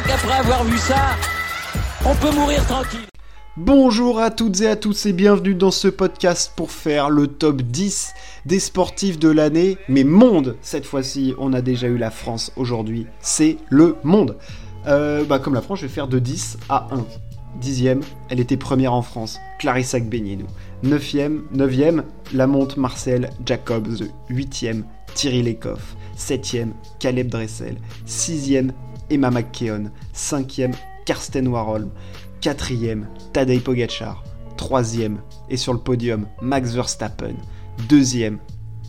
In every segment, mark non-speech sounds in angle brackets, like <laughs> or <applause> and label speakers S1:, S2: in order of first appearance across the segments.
S1: crois qu'après avoir vu ça, on peut mourir tranquille.
S2: Bonjour à toutes et à tous et bienvenue dans ce podcast pour faire le top 10 des sportifs de l'année, mais monde cette fois-ci, on a déjà eu la France aujourd'hui, c'est le monde. Euh, bah comme la France, je vais faire de 10 à 1. Dixième, elle était première en France, Clarissa Gbegnenou. Neuvième, neuvième, la monte Marcel Jacobs. Huitième, Thierry Lecoff. Septième, Caleb Dressel. Sixième, Emma McKeon. Cinquième, Karsten Warholm. Quatrième, Tadej Pogacar. Troisième, et sur le podium, Max Verstappen. Deuxième,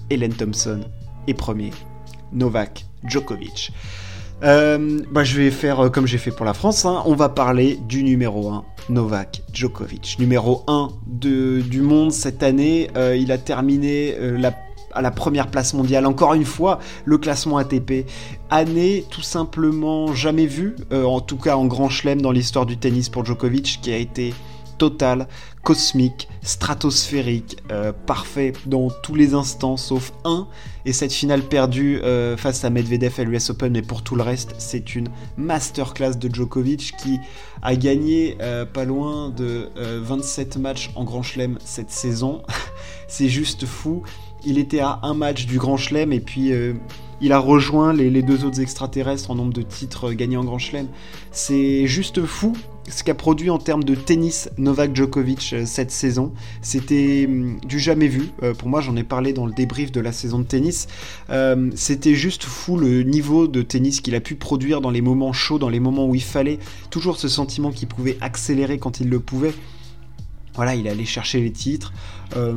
S2: Helen Thompson. Et premier, Novak Djokovic. Euh, bah, je vais faire euh, comme j'ai fait pour la France. Hein. On va parler du numéro 1, Novak Djokovic. Numéro 1 de, du monde cette année. Euh, il a terminé la, à la première place mondiale. Encore une fois, le classement ATP. Année tout simplement jamais vue, en tout cas en grand chelem dans l'histoire du tennis pour Djokovic, qui a été total, cosmique, stratosphérique, euh, parfait dans tous les instants sauf un. Et cette finale perdue euh, face à Medvedev à l'US Open, mais pour tout le reste, c'est une masterclass de Djokovic qui a gagné euh, pas loin de 27 matchs en Grand Chelem cette saison. <laughs> c'est juste fou. Il était à un match du Grand Chelem et puis il a rejoint les, les, deux autres extraterrestres en nombre de titres gagnés en Grand Chelem. C'est juste fou ce qu'a produit en termes de tennis Novak Djokovic euh, cette saison. C'était hum, du jamais vu. Euh, pour moi, j'en ai parlé dans le débrief de la saison de tennis. Euh, c'était juste fou le niveau de tennis qu'il a pu produire dans les moments chauds, dans les moments où il fallait. Toujours ce sentiment qu'il pouvait accélérer quand il le pouvait. Voilà, il est allé chercher les titres. Euh,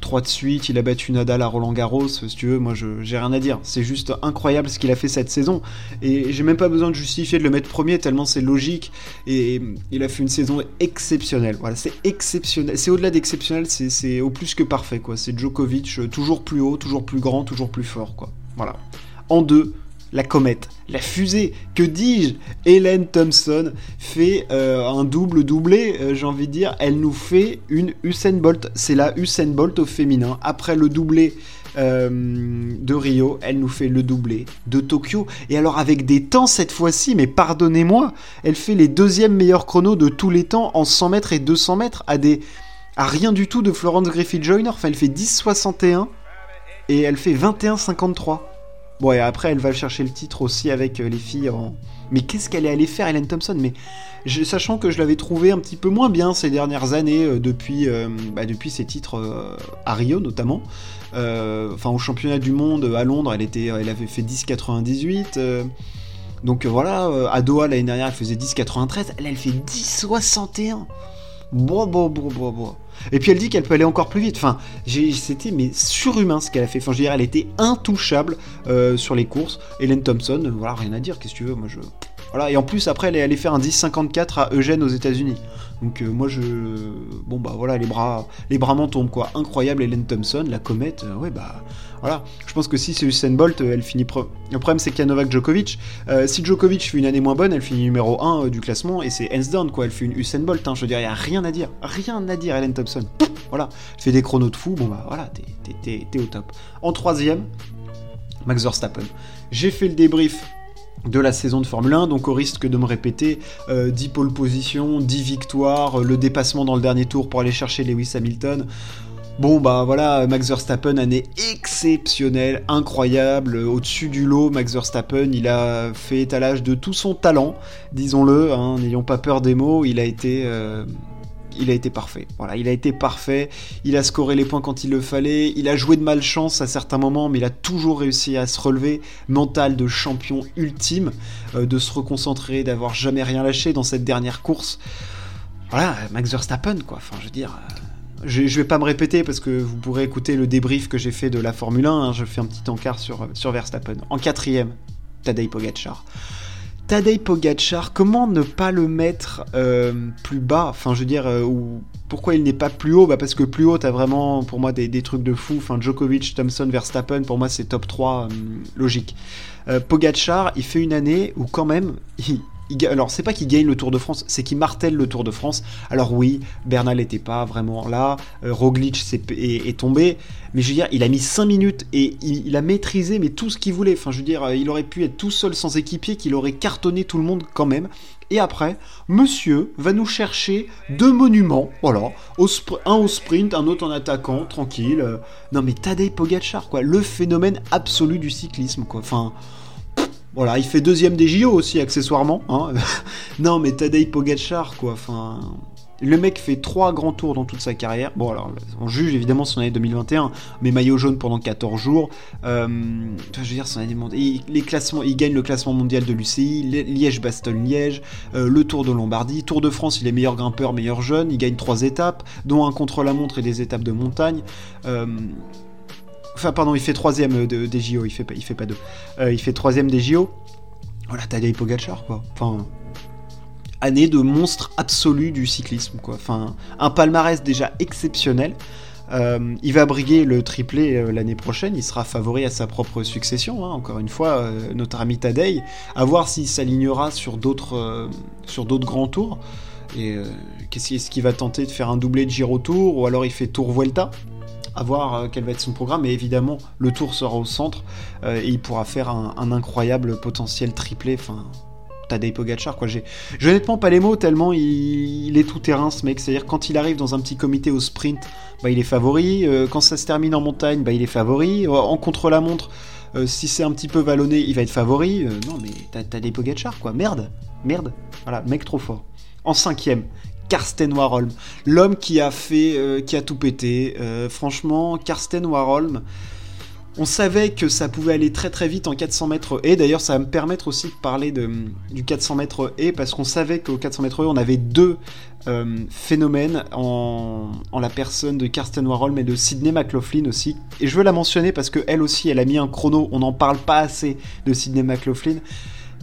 S2: trois de suite, il a battu Nadal à Roland Garros. Si tu veux, moi, j'ai rien à dire. C'est juste incroyable ce qu'il a fait cette saison. Et j'ai même pas besoin de justifier de le mettre premier, tellement c'est logique. Et il a fait une saison exceptionnelle. Voilà, c'est exceptionnel. C'est au-delà d'exceptionnel, c'est au plus que parfait, quoi. C'est Djokovic, euh, toujours plus haut, toujours plus grand, toujours plus fort, quoi. Voilà. En deux, la comète, la fusée, que dis-je? Hélène Thompson fait euh, un double doublé, euh, j'ai envie de dire, elle nous fait une Usain Bolt, c'est la Usain Bolt au féminin, après le doublé euh, de Rio, elle nous fait le doublé de Tokyo, et alors avec des temps cette fois-ci, mais pardonnez-moi, elle fait les deuxièmes meilleurs chronos de tous les temps en 100 mètres et 200 mètres. À des... à rien du tout de Florence Griffith-Joyner, enfin elle fait 10,61 et elle fait 21,53. Bon, et après, elle va chercher le titre aussi avec euh, les filles en. Mais qu'est-ce qu'elle est allée faire, Hélène Thompson? Mais sachant que je l'avais trouvé un petit peu moins bien ces dernières années, euh, depuis, euh, bah, depuis ses titres à Rio notamment. Enfin, au championnat du monde à Londres, elle, était, elle avait fait 10,98. donc voilà, à Doha l'année dernière, elle faisait 10,93. Elle, elle fait 10,61. Bon, bon, bon, bon, bon. Et puis elle dit qu'elle peut aller encore plus vite. Enfin, c'était mais surhumain ce qu'elle a fait. Enfin, je dirais, elle était intouchable euh, sur les courses. Hélène Thompson, voilà, rien à dire. Qu'est-ce que tu veux? Moi, je. Voilà, et en plus, après, elle est allée faire un 10,54 à Eugène aux États-Unis. Donc, euh, moi, je. Bon, bah voilà, les bras, les bras m'en tombent, quoi. Incroyable, Hélène Thompson, la comète, euh, ouais, bah. Voilà, je pense que si c'est Usain Bolt, elle finit. Le problème, c'est qu'il y a Novak Djokovic. si Djokovic fait une année moins bonne, elle finit numéro 1 du classement et c'est hands down, quoi. Elle fait une Usain Bolt, hein. Je veux dire, il a rien à dire. Rien à dire, Hélène Thompson. Voilà, elle fait des chronos de fou, bon, bah voilà, t'es au top. En troisième, Max Verstappen. J'ai fait le débrief de la saison de Formule 1, donc au risque de me répéter, 10 euh, pole positions, 10 victoires, euh, le dépassement dans le dernier tour pour aller chercher Lewis Hamilton. Bon bah voilà, Max Verstappen, année exceptionnelle, incroyable, au-dessus du lot, Max Verstappen, il a fait étalage de tout son talent, disons-le, hein, n'ayons pas peur des mots, il a été... Euh, il a été parfait. Voilà, il a été parfait. Il a scoré les points quand il le fallait. Il a joué de malchance à certains moments, mais il a toujours réussi à se relever. Mental de champion ultime, euh, de se reconcentrer, d'avoir jamais rien lâché dans cette dernière course. Voilà, Max Verstappen, quoi. Enfin, je veux dire. Euh, je, vais pas me répéter parce que vous pourrez écouter le débrief que j'ai fait de la Formule 1. Hein. je fais un petit encart sur, sur Verstappen. En quatrième, Tadej Pogacar. Tadej Pogacar, comment ne pas le mettre euh, plus bas? Enfin, je veux dire, euh, ou pourquoi il n'est pas plus haut? Bah Parce que plus haut, t'as vraiment, pour moi, des, trucs de fou. Enfin, Djokovic, Thompson, Verstappen, pour moi, c'est top 3 euh, logique. Pogacar, il fait une année où, quand même, <laughs> alors c'est pas qu'il gagne le Tour de France, c'est qu'il martèle le Tour de France. Alors oui, Bernal n'était pas vraiment là, euh, Roglic est, tombé, mais je veux dire, il a mis 5 minutes et il, a maîtrisé mais tout ce qu'il voulait. Enfin, je veux dire, euh, il aurait pu être tout seul sans équipier, qu'il aurait cartonné tout le monde quand même. Et après, monsieur va nous chercher deux monuments, voilà, un au sprint, un autre en attaquant, tranquille. non mais Tadej Pogacar, quoi, le phénomène absolu du cyclisme, quoi. Enfin, voilà, il fait deuxième des JO aussi, accessoirement. Hein. <laughs> non, mais Tadej Pogacar, quoi. Enfin, le mec fait trois grands tours dans toute sa carrière. Bon, alors, on juge évidemment son année 2021, mais maillot jaune pendant 14 jours. Euh, je veux dire, son année il, les classements, il gagne le classement mondial de l'UCI, Liège-Bastogne-Liège, euh, le Tour de Lombardie, Tour de France, il est meilleur grimpeur, meilleur jeune. Il gagne trois étapes, dont un contre-la-montre et des étapes de montagne. Euh, Enfin, pardon, il fait troisième des JO, il fait, fait pas deux. Euh, il fait troisième des JO. Voilà, Tadej Pogacar, quoi. Enfin, année de monstre absolu du cyclisme, quoi. Enfin, un palmarès déjà exceptionnel. Euh, il va briguer le triplé euh, l'année prochaine, il sera favori à sa propre succession, hein. encore une fois, notre ami Tadej, à voir s'il s'alignera sur d'autres sur d'autres grands tours. Et qu'est-ce qu'il va tenter de faire un doublé de Giro Tour ou alors il fait Tour Vuelta à euh, quel va être son programme. Et évidemment, le tour sera au centre euh, et il pourra faire un, incroyable potentiel triplé. Enfin, Tadej Pogacar, quoi. J'ai, honnêtement pas les mots tellement il, est tout terrain ce mec. C'est-à-dire quand il arrive dans un petit comité au sprint, bah il est favori. Euh, quand ça se termine en montagne, bah il est favori. En contre-la-montre, si c'est un petit peu vallonné, il va être favori. non mais Tadej Pogacar, quoi. Merde, merde. Voilà, mec trop fort. En cinquième, Karsten Warholm, l'homme qui a fait, euh, qui a tout pété. Euh, franchement, Karsten Warholm, on savait que ça pouvait aller très très vite en 400 mètres et d'ailleurs ça va me permettre aussi de parler de, du 400 mètres et parce qu'on savait qu'au 400 mètres et on avait deux euh, phénomènes en, la personne de Karsten Warholm et de Sidney McLaughlin aussi. Et je veux la mentionner parce que elle aussi elle a mis un chrono. On n'en parle pas assez de Sidney McLaughlin.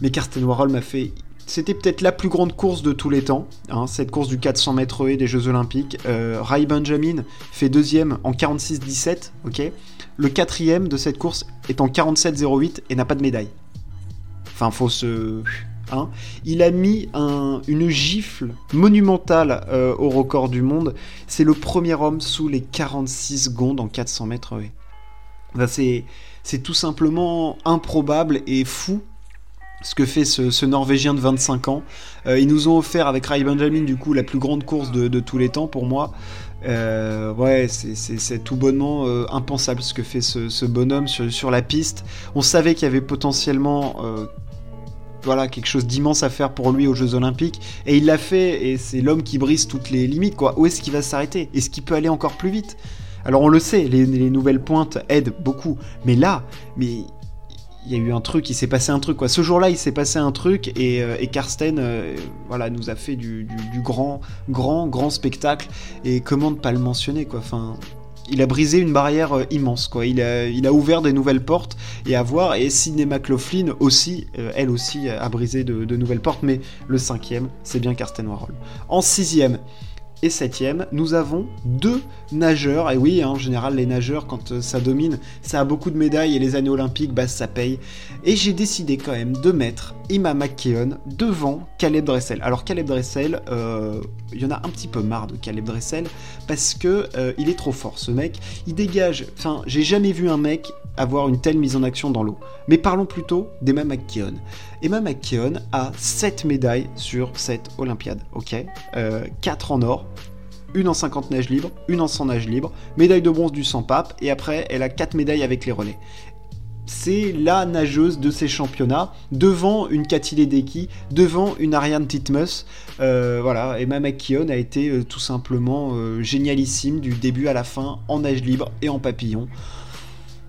S2: Mais Karsten Warholm a fait c'était peut-être la plus grande course de tous les temps, hein, cette course du 400 mètres haies des Jeux Olympiques. Euh, Ray Benjamin fait deuxième en 46-17, ok Le quatrième de cette course est en 47-08 et n'a pas de médaille. Enfin, faut se... Hein il a mis une gifle monumentale euh, au record du monde. C'est le premier homme sous les 46 secondes en 400 mètres haies. c'est tout simplement improbable et fou ce que fait ce, Norvégien de 25 ans. Euh, ils nous ont offert avec Ray Benjamin du coup la plus grande course de, tous les temps pour moi. Euh, ouais, c'est tout bonnement euh, impensable ce que fait ce, bonhomme sur, la piste. On savait qu'il y avait potentiellement voilà, quelque chose d'immense à faire pour lui aux Jeux Olympiques. Et il l'a fait, et c'est l'homme qui brise toutes les limites. Où est-ce qu'il va s'arrêter? Est-ce qu'il peut aller encore plus vite? Alors on le sait, les, les, nouvelles pointes aident beaucoup, mais là, mais il y a eu un truc, il s'est passé un truc quoi. Ce jour-là, il s'est passé un truc et, euh, Karsten, euh, voilà, nous a fait du, grand, grand, grand spectacle. Et comment ne pas le mentionner quoi? Enfin, il a brisé une barrière euh, immense quoi. Il a, ouvert des nouvelles portes et à voir. Et Sidney McLaughlin aussi, elle aussi a brisé de, de, nouvelles portes. Mais le cinquième, c'est bien Karsten Warhol. En sixième, et septième, nous avons deux nageurs. Et oui, hein, en général, les nageurs, quand euh, ça domine, ça a beaucoup de médailles et les années olympiques, bah, ça paye. Et j'ai décidé quand même de mettre Ima McKeon devant Caleb Dressel. Alors Caleb Dressel, euh, il y en a un petit peu marre de Caleb Dressel parce que euh, il est trop fort, ce mec. Il dégage. Enfin, j'ai jamais vu un mec avoir une telle mise en action dans l'eau. Mais parlons plutôt d'Emma McKeon. Emma McKeon a 7 médailles sur cette Olympiade, ok? 4 euh, en or, une en 50 nage libre, une en 100 nage libre, médaille de bronze du 100 pape, et après elle a 4 médailles avec les relais. C'est la nageuse de ces championnats, devant une Cathy Ledecky, devant une Ariane Titmus. Euh, voilà, Emma McKeon a été euh, tout simplement génialissime du début à la fin en nage libre et en papillon.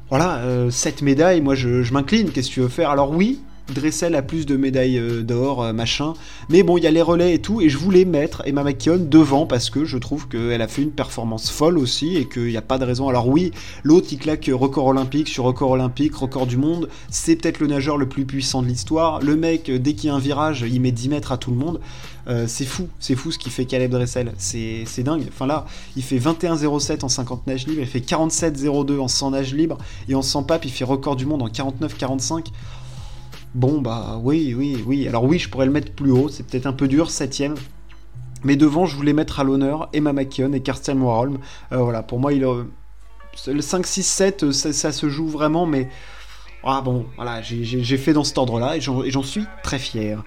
S2: Voilà, cette médaille, moi je m'incline, qu'est-ce que tu veux faire? Alors oui, Dressel a plus de médailles euh, d'or, euh, machin. Mais bon, il y a les relais et tout, et je voulais mettre Emma McKeon devant parce que je trouve qu'elle a fait une performance folle aussi et qu'il n'y a pas de raison. Alors oui, l'autre il claque record olympique sur record olympique, record du monde. C'est peut-être le nageur le plus puissant de l'histoire. Le mec, dès qu'il y a un virage, il met 10 mètres à tout le monde. Euh, c'est fou, c'est fou ce qu'il fait Caleb Dressel. C'est dingue. Enfin là, il fait 21,07 en 50 nage libre, il fait 47,02 en 100 nage libre, et en 100 pape, il fait record du monde en 49,45. Bon, bah oui, oui, oui. Alors oui, je pourrais le mettre plus haut, c'est peut-être un peu dur, septième. Mais devant, je voulais mettre à l'honneur Emma McKeon et Karsten Warholm. Euh, voilà, pour moi, il, le 5, 6, 7, ça, se joue vraiment, mais... Ah bon, voilà, j'ai fait dans cet ordre-là et j'en suis très fier.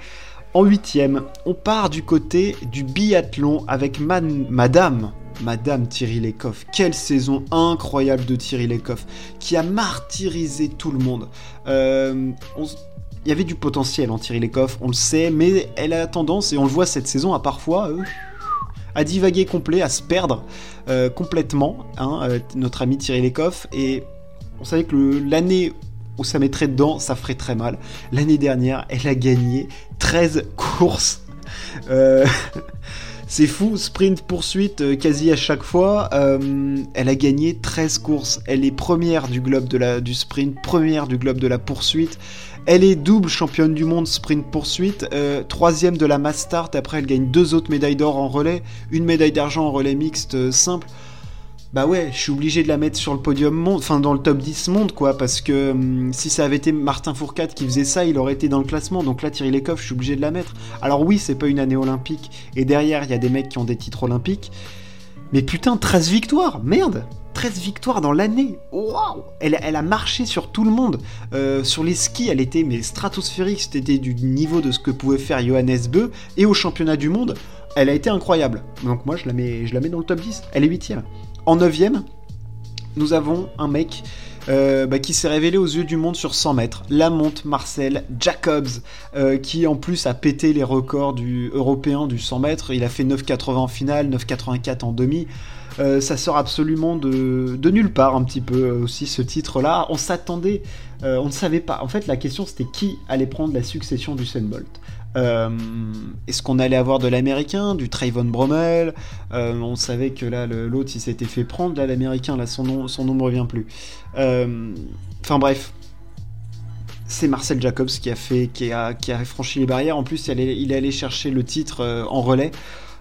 S2: En huitième, on part du côté du biathlon avec Madame, Madame Thierry Lecoff. Quelle saison incroyable de Thierry Lecoff, qui a martyrisé tout le monde. Euh, il y avait du potentiel en Thierry Lecoff, on le sait, mais elle a tendance, et on le voit cette saison, à parfois... Euh, à divaguer complet, à se perdre euh, complètement, hein, notre ami Thierry Lecoff. Et on savait que l'année où ça mettrait dedans, ça ferait très mal. L'année dernière, elle a gagné 13 courses. Euh, <laughs> c'est fou, sprint, poursuite, euh, quasi à chaque fois. Euh, elle a gagné 13 courses. Elle est première du globe du sprint, première du globe de la poursuite. Elle est double championne du monde sprint poursuite, troisième de la mass start. Après, elle gagne deux autres médailles d'or en relais, une médaille d'argent en relais mixte simple bah ouais, je suis obligé de la mettre sur le podium monde, enfin dans le top 10 monde, quoi, parce que hum, si ça avait été Martin Fourcade qui faisait ça, il aurait été dans le classement. Donc là, Thierry Lecoff, je suis obligé de la mettre. Alors oui, c'est pas une année olympique, et derrière, il y a des mecs qui ont des titres olympiques. Mais putain, 13 victoires Merde 13 victoires dans l'année Waouh elle, a marché sur tout le monde. Euh, sur les skis, elle était mais stratosphérique, c'était du niveau de ce que pouvait faire Johannes Beu. Et au championnat du monde, elle a été incroyable. Donc moi, je la mets, je la mets dans le top 10. Elle est 8 en 9 nous avons un mec euh, bah, qui s'est révélé aux yeux du monde sur 100 mètres, monte Marcel Jacobs, euh, qui en plus a pété les records du européen du 100 mètres. Il a fait 9,80 en finale, 9,84 en demi. Euh, ça sort absolument de, de, nulle part un petit peu aussi ce titre-là. On s'attendait, on ne savait pas. En fait, la question c'était qui allait prendre la succession du Bolt? Euh, est-ce qu'on allait avoir de l'américain, du Trayvon Bromel euh, On savait que là, l'autre, il s'était fait prendre. Là, l'américain, là, son nom, son nom me revient plus. Euh, enfin bref, c'est Marcel Jacobs qui a fait, qui a, franchi les barrières. En plus, il, est allé chercher le titre en relais.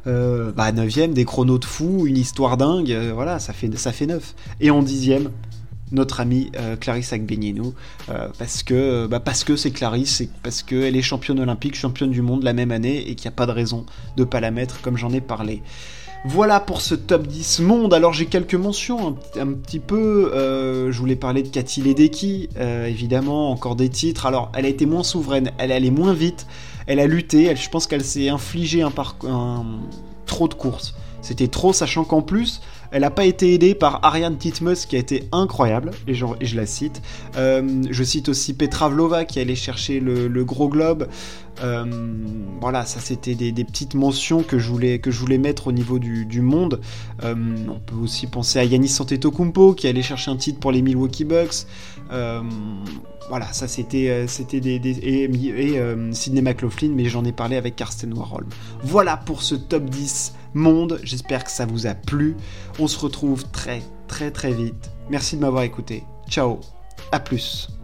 S2: bah 9ème, des chronos de fou, une histoire dingue, voilà, ça fait, ça fait 9. Et en 10ème, notre amie euh, Clarisse Agbenienou euh, parce que bah parce que c'est Clarisse parce qu'elle est championne olympique, championne du monde la même année et qu'il n'y a pas de raison de pas la mettre comme j'en ai parlé. Voilà pour ce top 10 monde. Alors j'ai quelques mentions un, petit peu. Euh, je voulais parler de Cathy Ledecky, évidemment, encore des titres. Alors elle a été moins souveraine, elle allait moins vite, elle a lutté. Elle, je pense qu'elle s'est infligé un, un, trop de courses. C'était trop, sachant qu'en plus, elle n'a pas été aidée par Ariane Titmus qui a été incroyable, et je, la cite. Euh, je cite aussi Petra Vlova qui allait chercher le, gros globe. Euh, voilà, ça c'était des, petites mentions que je voulais, mettre au niveau du, monde. Euh, on peut aussi penser à Yanis Antetokounmpo qui allait chercher un titre pour les Milwaukee Bucks. voilà, ça c'était c'était des, et, Sidney McLaughlin, mais j'en ai parlé avec Karsten Warholm. Voilà pour ce top 10 monde. J'espère que ça vous a plu. On se retrouve très très très vite. Merci de m'avoir écouté. Ciao, à plus.